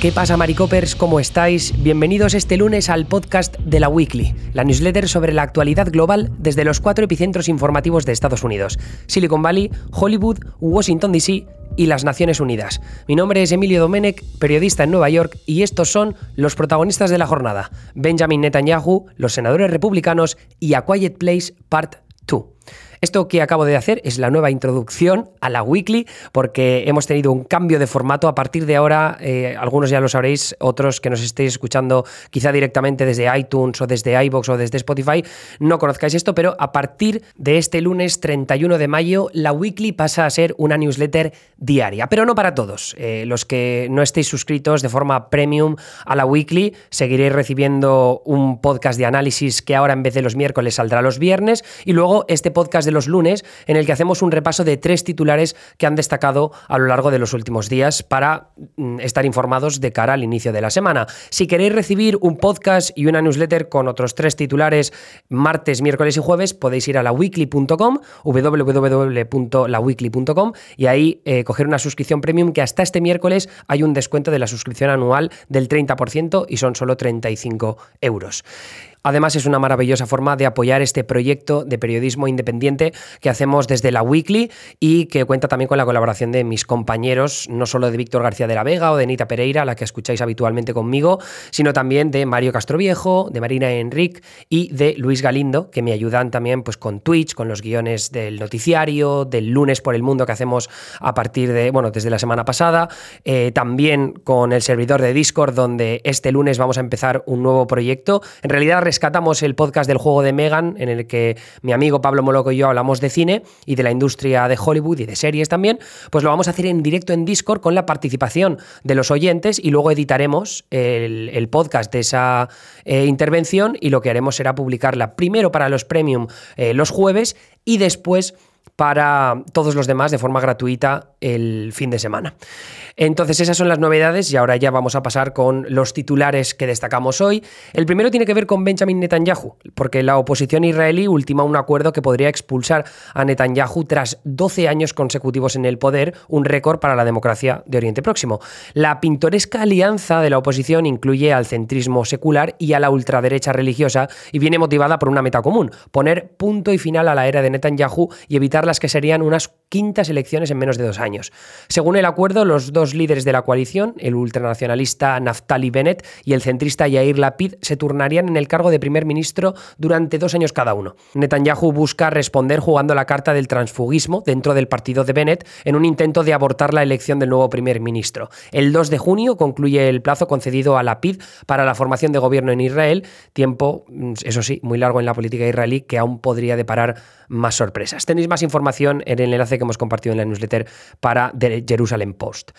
¿Qué pasa, Maricopers? ¿Cómo estáis? Bienvenidos este lunes al podcast de la Weekly, la newsletter sobre la actualidad global desde los cuatro epicentros informativos de Estados Unidos: Silicon Valley, Hollywood, Washington DC y las Naciones Unidas. Mi nombre es Emilio Domenech, periodista en Nueva York, y estos son los protagonistas de la jornada: Benjamin Netanyahu, los senadores republicanos y A Quiet Place Part 2. Esto que acabo de hacer es la nueva introducción a la weekly porque hemos tenido un cambio de formato. A partir de ahora, eh, algunos ya lo sabréis, otros que nos estéis escuchando quizá directamente desde iTunes o desde iBox o desde Spotify, no conozcáis esto, pero a partir de este lunes 31 de mayo, la weekly pasa a ser una newsletter diaria, pero no para todos. Eh, los que no estéis suscritos de forma premium a la weekly, seguiréis recibiendo un podcast de análisis que ahora en vez de los miércoles saldrá los viernes y luego este podcast de los lunes, en el que hacemos un repaso de tres titulares que han destacado a lo largo de los últimos días para mm, estar informados de cara al inicio de la semana. Si queréis recibir un podcast y una newsletter con otros tres titulares martes, miércoles y jueves, podéis ir a laweekly.com, www.laweekly.com y ahí eh, coger una suscripción premium que hasta este miércoles hay un descuento de la suscripción anual del 30% y son solo 35 euros. Además, es una maravillosa forma de apoyar este proyecto de periodismo independiente que hacemos desde la Weekly y que cuenta también con la colaboración de mis compañeros, no solo de Víctor García de la Vega o de Nita Pereira, la que escucháis habitualmente conmigo, sino también de Mario Castroviejo, de Marina Enric y de Luis Galindo, que me ayudan también pues, con Twitch, con los guiones del noticiario, del lunes por el mundo que hacemos a partir de, bueno, desde la semana pasada, eh, también con el servidor de Discord, donde este lunes vamos a empezar un nuevo proyecto. En realidad, rescatamos el podcast del juego de Megan, en el que mi amigo Pablo Moloco y yo hablamos de cine y de la industria de Hollywood y de series también, pues lo vamos a hacer en directo en Discord con la participación de los oyentes y luego editaremos el, podcast de esa eh, intervención y lo que haremos será publicarla primero para los premium eh, los jueves y después para todos los demás de forma gratuita el fin de semana. Entonces esas son las novedades y ahora ya vamos a pasar con los titulares que destacamos hoy. El primero tiene que ver con Benjamin Netanyahu, porque la oposición israelí ultima un acuerdo que podría expulsar a Netanyahu tras 12 años consecutivos en el poder, un récord para la democracia de Oriente Próximo. La pintoresca alianza de la oposición incluye al centrismo secular y a la ultraderecha religiosa y viene motivada por una meta común, poner punto y final a la era de Netanyahu y evitar las que serían unas quintas elecciones en menos de dos años. Según el acuerdo, los dos líderes de la coalición, el ultranacionalista Naftali Bennett y el centrista Yair Lapid, se turnarían en el cargo de primer ministro durante dos años cada uno. Netanyahu busca responder jugando la carta del transfugismo dentro del partido de Bennett en un intento de abortar la elección del nuevo primer ministro. El 2 de junio concluye el plazo concedido a Lapid para la formación de gobierno en Israel, tiempo, mm, eso sí, muy largo en la política israelí que aún podría deparar más sorpresas. Tenéis más información en el enlace que hemos compartido en la newsletter para The Jerusalem Post.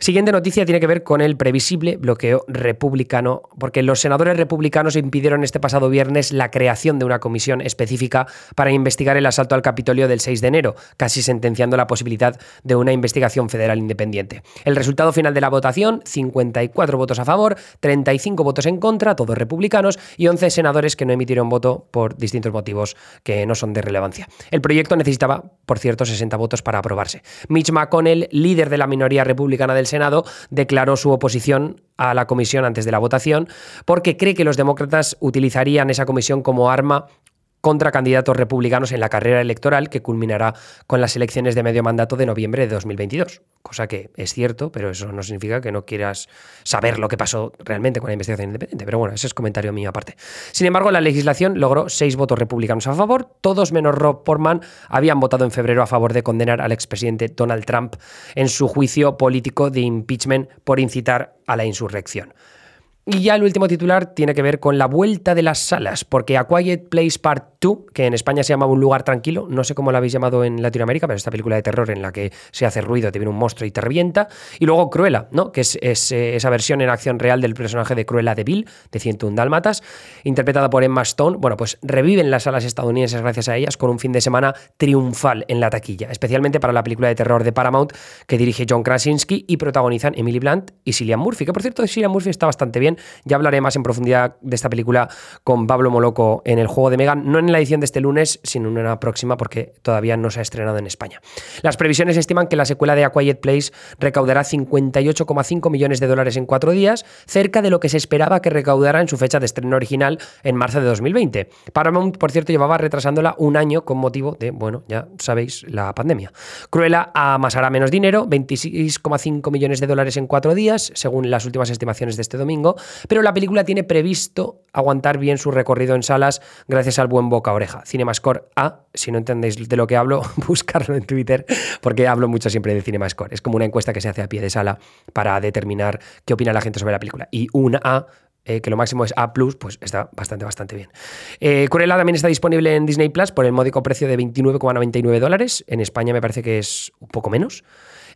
Siguiente noticia tiene que ver con el previsible bloqueo republicano, porque los senadores republicanos impidieron este pasado viernes la creación de una comisión específica para investigar el asalto al Capitolio del 6 de enero, casi sentenciando la posibilidad de una investigación federal independiente. El resultado final de la votación, 54 votos a favor, 35 votos en contra, todos republicanos, y 11 senadores que no emitieron voto por distintos motivos que no son de relevancia. El proyecto necesitaba, por cierto, 60 votos para aprobarse. Mitch McConnell, líder de la minoría republicana del Senado declaró su oposición a la comisión antes de la votación porque cree que los demócratas utilizarían esa comisión como arma contra candidatos republicanos en la carrera electoral que culminará con las elecciones de medio mandato de noviembre de 2022. Cosa que es cierto, pero eso no significa que no quieras saber lo que pasó realmente con la investigación independiente. Pero bueno, ese es comentario mío aparte. Sin embargo, la legislación logró seis votos republicanos a favor, todos menos Rob Portman habían votado en febrero a favor de condenar al expresidente Donald Trump en su juicio político de impeachment por incitar a la insurrección. Y ya el último titular tiene que ver con la vuelta de las salas, porque A Quiet Place Part 2, que en España se llama Un lugar tranquilo, no sé cómo lo habéis llamado en Latinoamérica, pero esta película de terror en la que se hace ruido, te viene un monstruo y te revienta. Y luego Cruella, ¿no? que es, eh, esa versión en acción real del personaje de Cruella de Bill, de 101 Dálmatas, interpretada por Emma Stone. Bueno, pues reviven las salas estadounidenses gracias a ellas con un fin de semana triunfal en la taquilla, especialmente para la película de terror de Paramount que dirige John Krasinski y protagonizan Emily Blunt y Cillian Murphy, que por cierto Cillian Murphy está bastante bien ya hablaré más en profundidad de esta película con Pablo Moloco en el juego de Megan, no en en la edición de este lunes, sin una próxima porque todavía no se ha estrenado en España. Las previsiones estiman que la secuela de A Quiet Place recaudará 58,5 millones de dólares en cuatro días, cerca de lo que se esperaba que recaudara en su fecha de estreno original en marzo de 2020. Paramount, por cierto, llevaba retrasándola un año con motivo de, bueno, ya sabéis, la pandemia. Cruella amasará menos dinero, 26,5 millones de dólares en cuatro días, según las últimas estimaciones de este domingo, pero la película tiene previsto aguantar bien su recorrido en salas gracias al buen boca oreja. Cinemascore A, si no entendéis de lo que hablo, buscarlo en Twitter, porque hablo mucho siempre de Cinemascore. Es como una encuesta que se hace a pie de sala para determinar qué opina la gente sobre la película. Y una A eh, que lo máximo es A, pues está bastante, bastante bien. Eh, Cruella también está disponible en Disney Plus por el módico precio de 29,99 dólares. En España me parece que es un poco menos.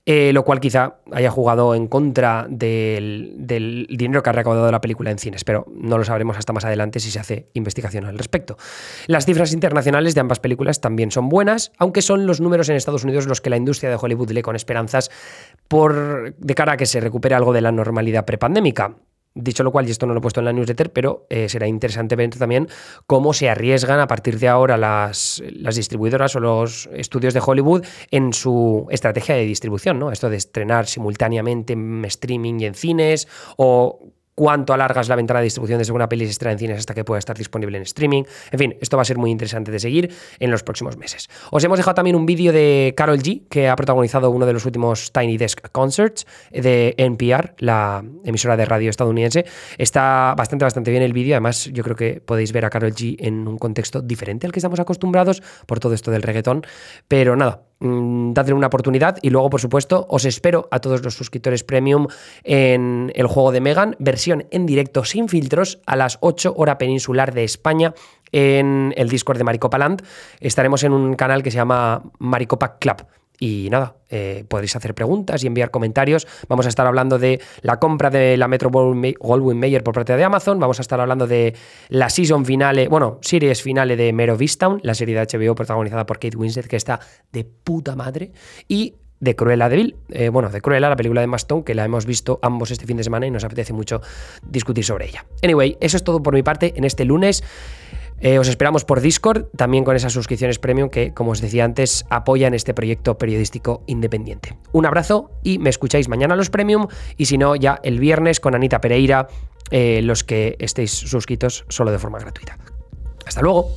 Eh, lo cual quizá haya jugado en contra del, dinero que ha recaudado la película en cines, pero no lo sabremos hasta más adelante si se hace investigación al respecto. Las cifras internacionales de ambas películas también son buenas, aunque son los números en Estados Unidos los que la industria de Hollywood lee con esperanzas por, de cara a que se recupere algo de la normalidad prepandémica. Dicho lo cual, y esto no lo he puesto en la newsletter, pero eh, será interesante ver también cómo se arriesgan a partir de ahora las, las, distribuidoras o los estudios de Hollywood en su estrategia de distribución, ¿no? Esto de estrenar simultáneamente en streaming y en cines o cuánto alargas la ventana de distribución desde una peli se estrena en cines hasta que pueda estar disponible en streaming. En fin, esto va a ser muy interesante de seguir en los próximos meses. Os hemos dejado también un vídeo de Carol G, que ha protagonizado uno de los últimos Tiny Desk Concerts de NPR, la emisora de radio estadounidense. Está bastante, bastante bien el vídeo. Además, yo creo que podéis ver a Carol G en un contexto diferente al que estamos acostumbrados por todo esto del reggaetón. Pero nada, Mm, dadle una oportunidad y luego, por supuesto, os espero a todos los suscriptores premium en el juego de Megan, versión en directo sin filtros a las 8 hora peninsular de España en el Discord de Maricopa Land. Estaremos en un canal que se llama Maricopa Club. Y nada, eh, podéis hacer preguntas y enviar comentarios. Vamos a estar hablando de la compra de la Metro Goldwyn Mayer por parte de Amazon. Vamos a estar hablando de la season finale, bueno, series finale de Mero Vistown, la serie de HBO protagonizada por Kate Winslet, que está de puta madre. Y de Cruella de Vil, eh, bueno, de Cruella, la película de Maston, que la hemos visto ambos este fin de semana y nos apetece mucho discutir sobre ella. Anyway, eso es todo por mi parte en este lunes. Eh, os esperamos por Discord, también con esas suscripciones premium que, como os decía antes, apoyan este proyecto periodístico independiente. Un abrazo y me escucháis mañana los premium y si no, ya el viernes con Anita Pereira, eh, los que estéis suscritos solo de forma gratuita. Hasta luego.